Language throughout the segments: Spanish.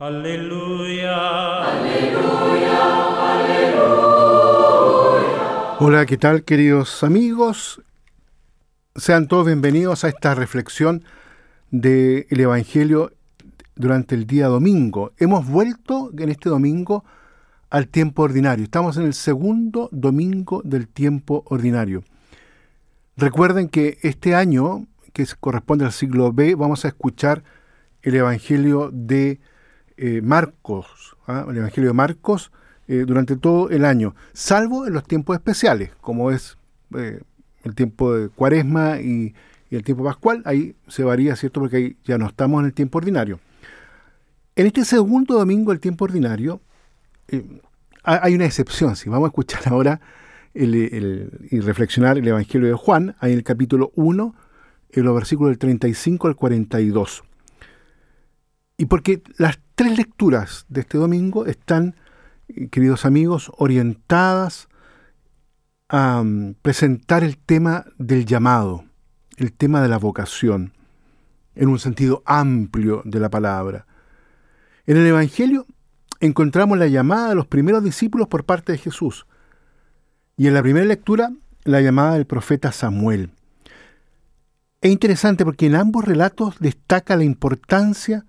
Aleluya. Aleluya, aleluya. Hola, ¿qué tal queridos amigos? Sean todos bienvenidos a esta reflexión del Evangelio durante el día domingo. Hemos vuelto en este domingo al tiempo ordinario. Estamos en el segundo domingo del tiempo ordinario. Recuerden que este año, que corresponde al siglo B, vamos a escuchar el Evangelio de eh, Marcos, ¿ah? el Evangelio de Marcos, eh, durante todo el año, salvo en los tiempos especiales, como es eh, el tiempo de Cuaresma y, el tiempo pascual, ahí se varía, ¿cierto? Porque ahí ya no estamos en el tiempo ordinario. En este segundo domingo del tiempo ordinario, hay una excepción, si vamos a escuchar ahora y reflexionar el Evangelio de Juan, ahí en el capítulo 1, en los versículos del 35 al 42. Y porque las tres lecturas de este domingo están, queridos amigos, orientadas a um, presentar el tema del llamado, el tema de la vocación, en un sentido amplio de la palabra. En el Evangelio encontramos la llamada de los primeros discípulos por parte de Jesús. Y en la primera lectura, la llamada del profeta Samuel. Es interesante porque en ambos relatos destaca la importancia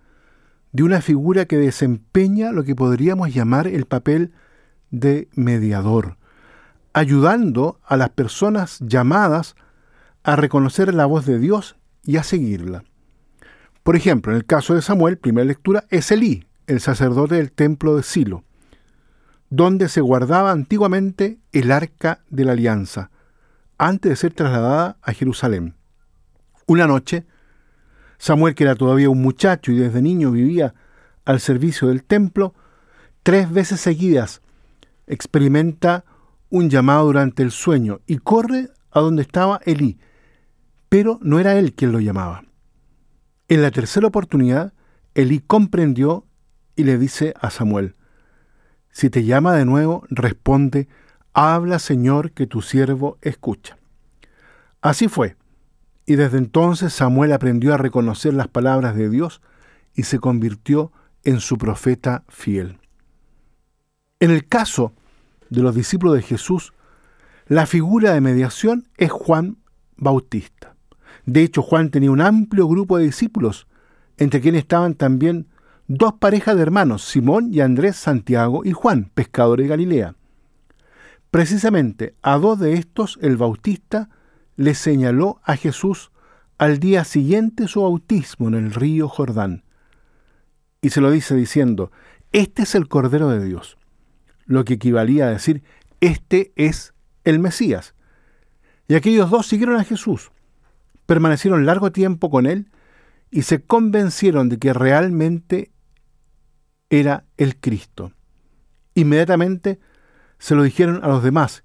de una figura que desempeña lo que podríamos llamar el papel de mediador, ayudando a las personas llamadas a reconocer la voz de Dios y a seguirla. Por ejemplo, en el caso de Samuel, primera lectura, es Elí, el sacerdote del templo de Silo, donde se guardaba antiguamente el arca de la alianza, antes de ser trasladada a Jerusalén. Una noche, Samuel, que era todavía un muchacho y desde niño vivía al servicio del templo, tres veces seguidas experimenta un llamado durante el sueño y corre a donde estaba Elí, pero no era él quien lo llamaba. En la tercera oportunidad, Elí comprendió y le dice a Samuel, si te llama de nuevo, responde, habla Señor que tu siervo escucha. Así fue. Y desde entonces Samuel aprendió a reconocer las palabras de Dios y se convirtió en su profeta fiel. En el caso de los discípulos de Jesús, la figura de mediación es Juan Bautista. De hecho, Juan tenía un amplio grupo de discípulos, entre quienes estaban también dos parejas de hermanos, Simón y Andrés Santiago y Juan, pescadores de Galilea. Precisamente a dos de estos el Bautista le señaló a Jesús al día siguiente su bautismo en el río Jordán. Y se lo dice diciendo, este es el Cordero de Dios, lo que equivalía a decir, este es el Mesías. Y aquellos dos siguieron a Jesús, permanecieron largo tiempo con él y se convencieron de que realmente era el Cristo. Inmediatamente se lo dijeron a los demás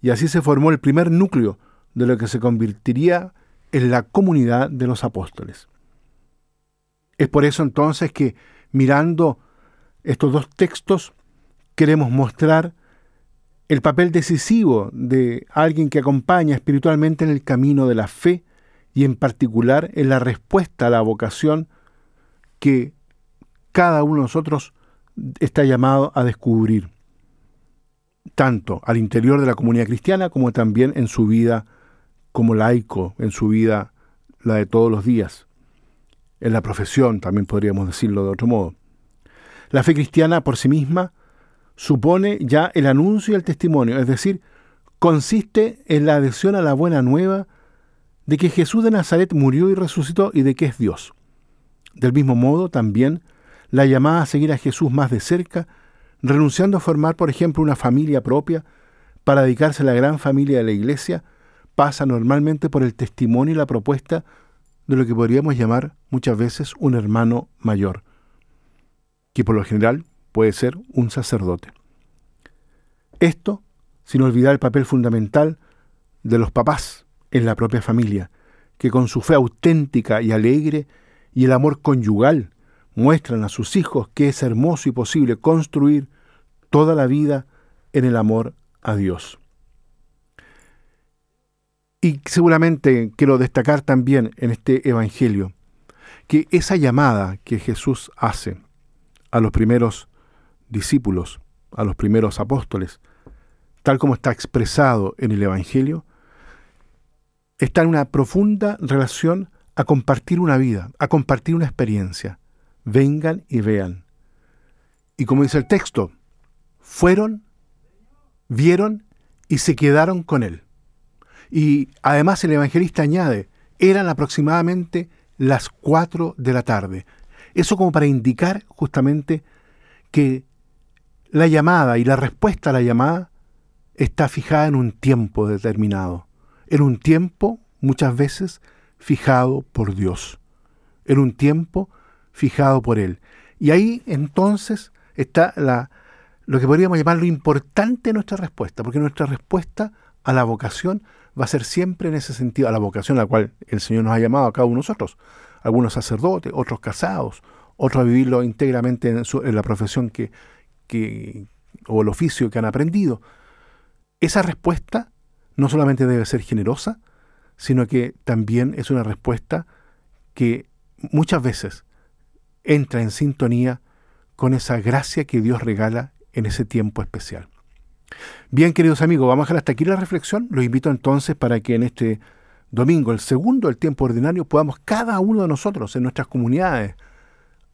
y así se formó el primer núcleo de lo que se convertiría en la comunidad de los apóstoles. Es por eso entonces que mirando estos dos textos queremos mostrar el papel decisivo de alguien que acompaña espiritualmente en el camino de la fe y en particular en la respuesta a la vocación que cada uno de nosotros está llamado a descubrir, tanto al interior de la comunidad cristiana como también en su vida como laico en su vida, la de todos los días, en la profesión, también podríamos decirlo de otro modo. La fe cristiana por sí misma supone ya el anuncio y el testimonio, es decir, consiste en la adhesión a la buena nueva de que Jesús de Nazaret murió y resucitó y de que es Dios. Del mismo modo, también la llamada a seguir a Jesús más de cerca, renunciando a formar, por ejemplo, una familia propia para dedicarse a la gran familia de la Iglesia, pasa normalmente por el testimonio y la propuesta de lo que podríamos llamar muchas veces un hermano mayor, que por lo general puede ser un sacerdote. Esto sin olvidar el papel fundamental de los papás en la propia familia, que con su fe auténtica y alegre y el amor conyugal muestran a sus hijos que es hermoso y posible construir toda la vida en el amor a Dios. Y seguramente quiero destacar también en este Evangelio que esa llamada que Jesús hace a los primeros discípulos, a los primeros apóstoles, tal como está expresado en el Evangelio, está en una profunda relación a compartir una vida, a compartir una experiencia. Vengan y vean. Y como dice el texto, fueron, vieron y se quedaron con él. Y además el evangelista añade, eran aproximadamente las cuatro de la tarde. Eso como para indicar justamente que la llamada y la respuesta a la llamada está fijada en un tiempo determinado, en un tiempo muchas veces fijado por Dios, en un tiempo fijado por Él. Y ahí entonces está la, lo que podríamos llamar lo importante de nuestra respuesta, porque nuestra respuesta a la vocación va a ser siempre en ese sentido, a la vocación a la cual el Señor nos ha llamado a cada uno de nosotros, algunos sacerdotes, otros casados, otros a vivirlo íntegramente en, la profesión que, que, o el oficio que han aprendido. Esa respuesta no solamente debe ser generosa, sino que también es una respuesta que muchas veces entra en sintonía con esa gracia que Dios regala en ese tiempo especial. Bien, queridos amigos, vamos a dejar hasta aquí la reflexión. Los invito entonces para que en este domingo, el segundo del tiempo ordinario, podamos cada uno de nosotros en nuestras comunidades,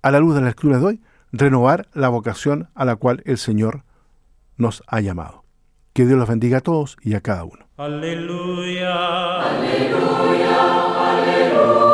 a la luz de la escritura de hoy, renovar la vocación a la cual el Señor nos ha llamado. Que Dios los bendiga a todos y a cada uno. Aleluya. Aleluya. Aleluya.